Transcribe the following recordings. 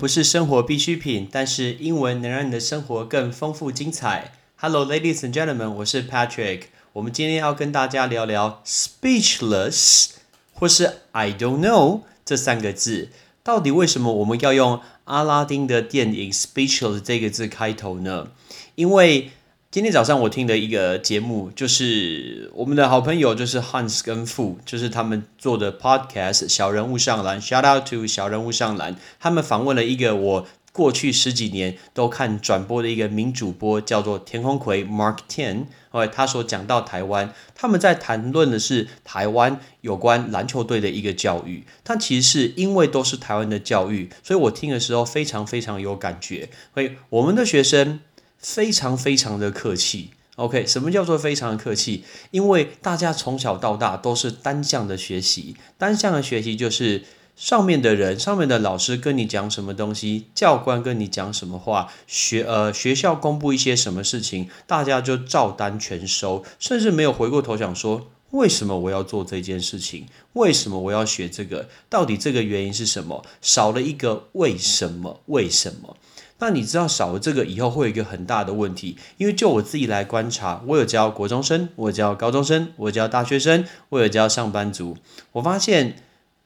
不是生活必需品，但是英文能让你的生活更丰富精彩。Hello, ladies and gentlemen，我是 Patrick。我们今天要跟大家聊聊 speechless 或是 I don't know 这三个字，到底为什么我们要用阿拉丁的电影 speechless 这个字开头呢？因为今天早上我听的一个节目，就是我们的好朋友，就是 Hans 跟 Fu，，就是他们做的 Podcast《小人物上篮》，Shout out to 小人物上篮。他们访问了一个我过去十几年都看转播的一个名主播，叫做田宏奎 Mark Ten。哦，他所讲到台湾，他们在谈论的是台湾有关篮球队的一个教育。但其实是因为都是台湾的教育，所以我听的时候非常非常有感觉。所以我们的学生。非常非常的客气，OK？什么叫做非常的客气？因为大家从小到大都是单向的学习，单向的学习就是上面的人、上面的老师跟你讲什么东西，教官跟你讲什么话，学呃学校公布一些什么事情，大家就照单全收，甚至没有回过头想说为什么我要做这件事情，为什么我要学这个，到底这个原因是什么？少了一个为什么？为什么？那你知道少了这个以后会有一个很大的问题，因为就我自己来观察，我有教国中生，我教高中生，我教大学生，我有教上班族，我发现，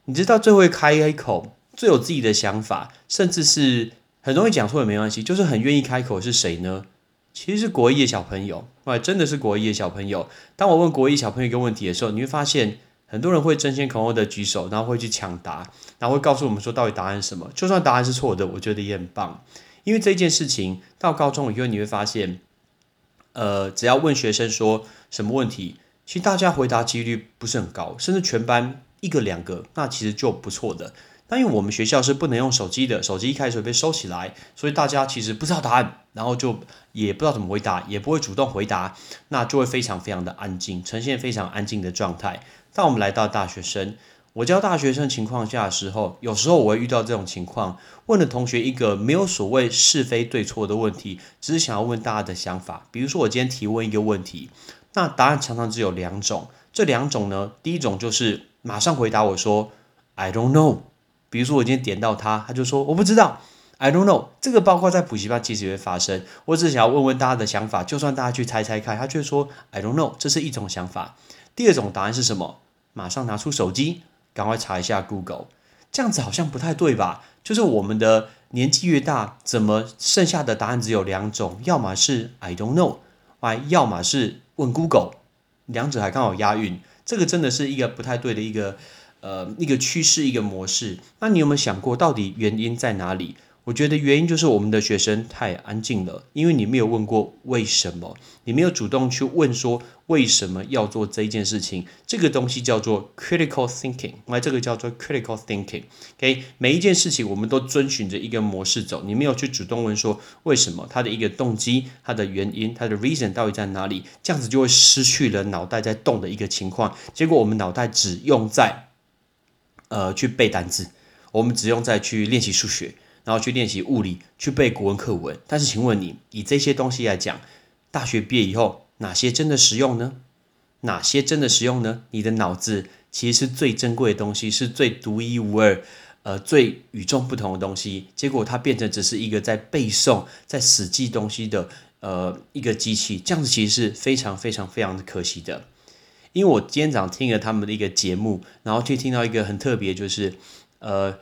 你知道最会开口、最有自己的想法，甚至是很容易讲错也没关系，就是很愿意开口是谁呢？其实是国一的小朋友，哇，真的是国一的小朋友。当我问国一小朋友一个问题的时候，你会发现很多人会争先恐后的举手，然后会去抢答，然后会告诉我们说到底答案是什么，就算答案是错的，我觉得也很棒。因为这件事情到高中以后，你会发现，呃，只要问学生说什么问题，其实大家回答几率不是很高，甚至全班一个两个，那其实就不错的。那因为我们学校是不能用手机的，手机一开始被收起来，所以大家其实不知道答案，然后就也不知道怎么回答，也不会主动回答，那就会非常非常的安静，呈现非常安静的状态。当我们来到大学生。我教大学生情况下的时候，有时候我会遇到这种情况，问了同学一个没有所谓是非对错的问题，只是想要问大家的想法。比如说，我今天提问一个问题，那答案常常只有两种。这两种呢，第一种就是马上回答我说 “I don't know”。比如说我今天点到他，他就说我不知道 “I don't know”。这个包括在补习班其实也会发生。我只是想要问问大家的想法，就算大家去猜猜看，他却说 “I don't know”，这是一种想法。第二种答案是什么？马上拿出手机。赶快查一下 Google，这样子好像不太对吧？就是我们的年纪越大，怎么剩下的答案只有两种？要么是 I don't know，哎，要么是问 Google，两者还刚好押韵。这个真的是一个不太对的一个呃一个趋势一个模式。那你有没有想过，到底原因在哪里？我觉得原因就是我们的学生太安静了，因为你没有问过为什么，你没有主动去问说为什么要做这一件事情。这个东西叫做 critical thinking，来，这个叫做 critical thinking。OK，每一件事情我们都遵循着一个模式走，你没有去主动问说为什么，它的一个动机、它的原因、它的 reason 到底在哪里，这样子就会失去了脑袋在动的一个情况。结果我们脑袋只用在呃去背单词，我们只用在去练习数学。然后去练习物理，去背国文课文。但是，请问你以这些东西来讲，大学毕业以后哪些真的实用呢？哪些真的实用呢？你的脑子其实是最珍贵的东西，是最独一无二、呃最与众不同的东西。结果它变成只是一个在背诵、在死记东西的呃一个机器，这样子其实是非常非常非常的可惜的。因为我今天早上听了他们的一个节目，然后去听到一个很特别，就是呃。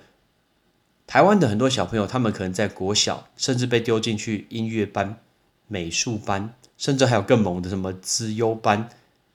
台湾的很多小朋友，他们可能在国小，甚至被丢进去音乐班、美术班，甚至还有更猛的什么资优班。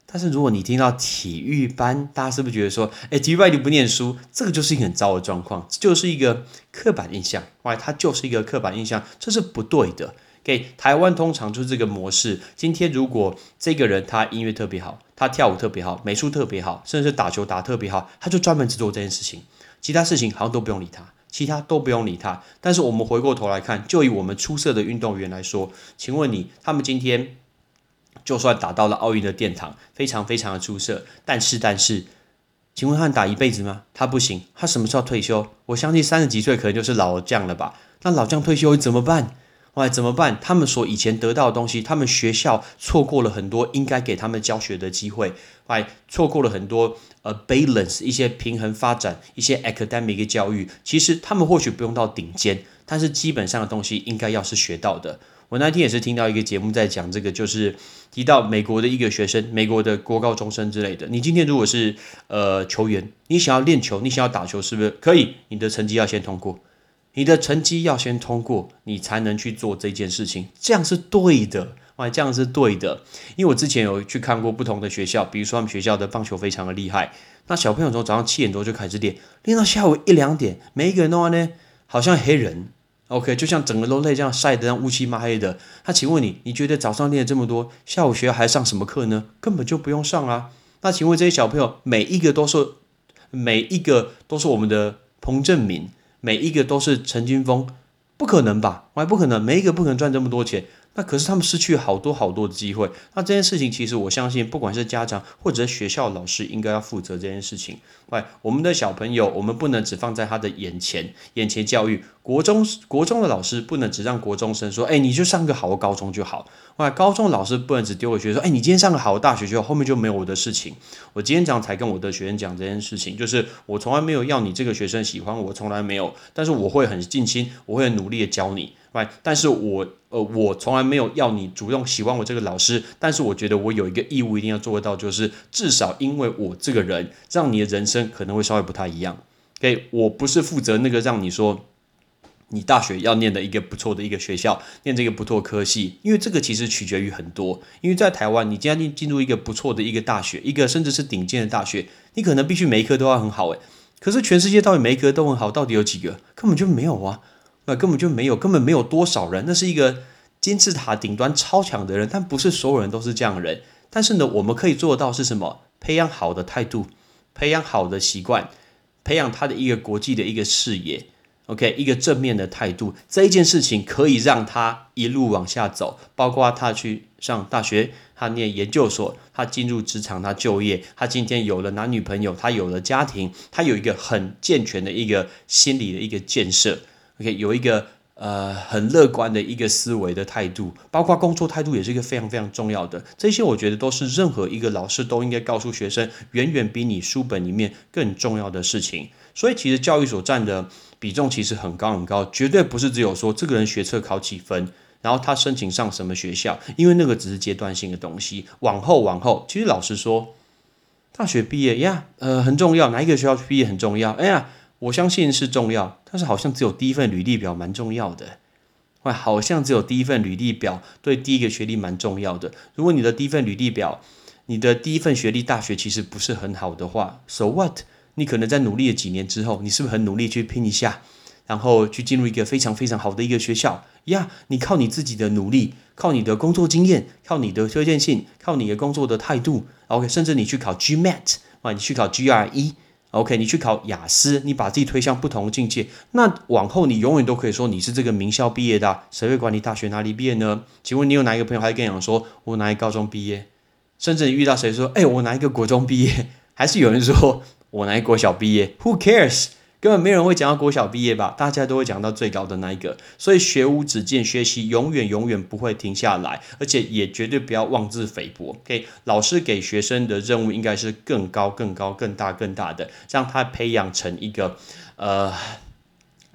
但是如果你听到体育班，大家是不是觉得说，哎，体育班你不念书，这个就是一个很糟的状况，就是一个刻板印象，哇，它就是一个刻板印象，这是不对的。给台湾通常就是这个模式。今天如果这个人他音乐特别好，他跳舞特别好，美术特别好，甚至是打球打特别好，他就专门只做这件事情，其他事情好像都不用理他。其他都不用理他，但是我们回过头来看，就以我们出色的运动员来说，请问你，他们今天就算打到了奥运的殿堂，非常非常的出色，但是但是，请问他打一辈子吗？他不行，他什么时候退休？我相信三十几岁可能就是老将了吧？那老将退休怎么办？喂，怎么办？他们所以前得到的东西，他们学校错过了很多应该给他们教学的机会，喂，错过了很多呃 balance 一些平衡发展一些 academic 教育。其实他们或许不用到顶尖，但是基本上的东西应该要是学到的。我那天也是听到一个节目在讲这个，就是提到美国的一个学生，美国的国高中生之类的。你今天如果是呃球员，你想要练球，你想要打球，是不是可以？你的成绩要先通过，你的成绩要先通过，你才能去做这件事情。这样是对的，哇，这样是对的。因为我之前有去看过不同的学校，比如说他们学校的棒球非常的厉害，那小朋友从早上七点多就开始练，练到下午一两点，每一个人的话呢，好像黑人。OK，就像整个都累这样晒得像乌漆嘛黑的。那请问你，你觉得早上练了这么多，下午学校还上什么课呢？根本就不用上啊。那请问这些小朋友，每一个都是每一个都是我们的彭正明，每一个都是陈金峰，不可能吧？哎，不可能，每一个不可能赚这么多钱。那可是他们失去好多好多的机会。那这件事情，其实我相信，不管是家长或者学校老师，应该要负责这件事情。喂，我们的小朋友，我们不能只放在他的眼前，眼前教育。国中国中的老师不能只让国中生说，哎，你就上个好的高中就好。哇，高中老师不能只丢回去说，哎，你今天上个好的大学就好，后面就没有我的事情。我今天讲才跟我的学生讲这件事情，就是我从来没有要你这个学生喜欢我，从来没有。但是我会很尽心，我会很努力的教你。喂，但是我呃，我从来没有要你主动喜欢我这个老师。但是我觉得我有一个义务一定要做得到，就是至少因为我这个人，让你的人生可能会稍微不太一样。OK，我不是负责那个让你说。你大学要念的一个不错的一个学校，念这个不错科系，因为这个其实取决于很多。因为在台湾，你今天进进入一个不错的一个大学，一个甚至是顶尖的大学，你可能必须每一科都要很好诶。可是全世界到底每一科都很好，到底有几个？根本就没有啊，那根本就没有，根本没有多少人。那是一个金字塔顶端超强的人，但不是所有人都是这样的人。但是呢，我们可以做到是什么？培养好的态度，培养好的习惯，培养他的一个国际的一个视野。OK，一个正面的态度，这一件事情可以让他一路往下走，包括他去上大学，他念研究所，他进入职场，他就业，他今天有了男女朋友，他有了家庭，他有一个很健全的一个心理的一个建设。OK，有一个呃很乐观的一个思维的态度，包括工作态度也是一个非常非常重要的。这些我觉得都是任何一个老师都应该告诉学生，远远比你书本里面更重要的事情。所以其实教育所占的。比重其实很高很高，绝对不是只有说这个人学测考几分，然后他申请上什么学校，因为那个只是阶段性的东西。往后往后，其实老实说，大学毕业呀，呃，很重要，哪一个学校毕业很重要。哎呀，我相信是重要，但是好像只有第一份履历表蛮重要的。喂，好像只有第一份履历表对第一个学历蛮重要的。如果你的第一份履历表，你的第一份学历大学其实不是很好的话，so what？你可能在努力了几年之后，你是不是很努力去拼一下，然后去进入一个非常非常好的一个学校呀？你靠你自己的努力，靠你的工作经验，靠你的推荐信，靠你的工作的态度，OK，甚至你去考 GMAT 啊，你去考 GRE OK，你去考雅思，你把自己推向不同的境界，那往后你永远都可以说你是这个名校毕业的。谁会管你大学哪里毕业呢？请问你有哪一个朋友还跟你讲说，我哪一高中毕业？甚至你遇到谁说，哎，我哪一个国中毕业？还是有人说。我哪一国小毕业？Who cares？根本没人会讲到国小毕业吧？大家都会讲到最高的那一个。所以学无止境，学习永远永远不会停下来，而且也绝对不要妄自菲薄。OK，老师给学生的任务应该是更高、更高、更大、更大的，让他培养成一个呃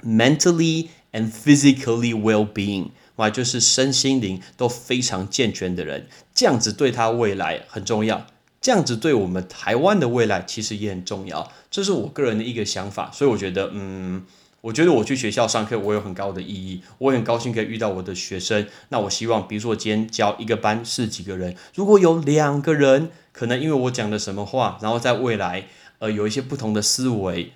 mentally and physically well-being，哇，就是身心灵都非常健全的人，这样子对他未来很重要。这样子对我们台湾的未来其实也很重要，这是我个人的一个想法，所以我觉得，嗯，我觉得我去学校上课，我有很高的意义，我很高兴可以遇到我的学生。那我希望，比如说我今天教一个班是几个人，如果有两个人，可能因为我讲的什么话，然后在未来，呃，有一些不同的思维，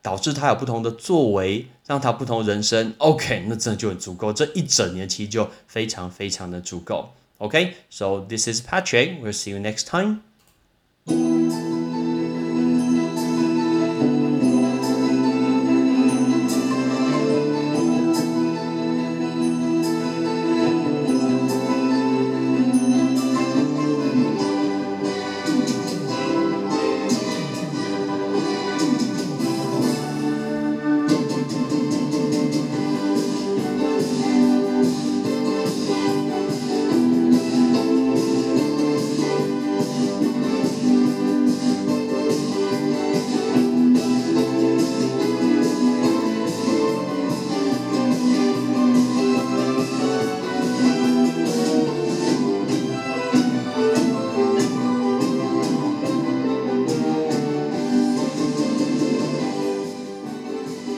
导致他有不同的作为，让他不同人生，OK，那真的就很足够，这一整年其实就非常非常的足够。Okay, so this is Patrick. We'll see you next time.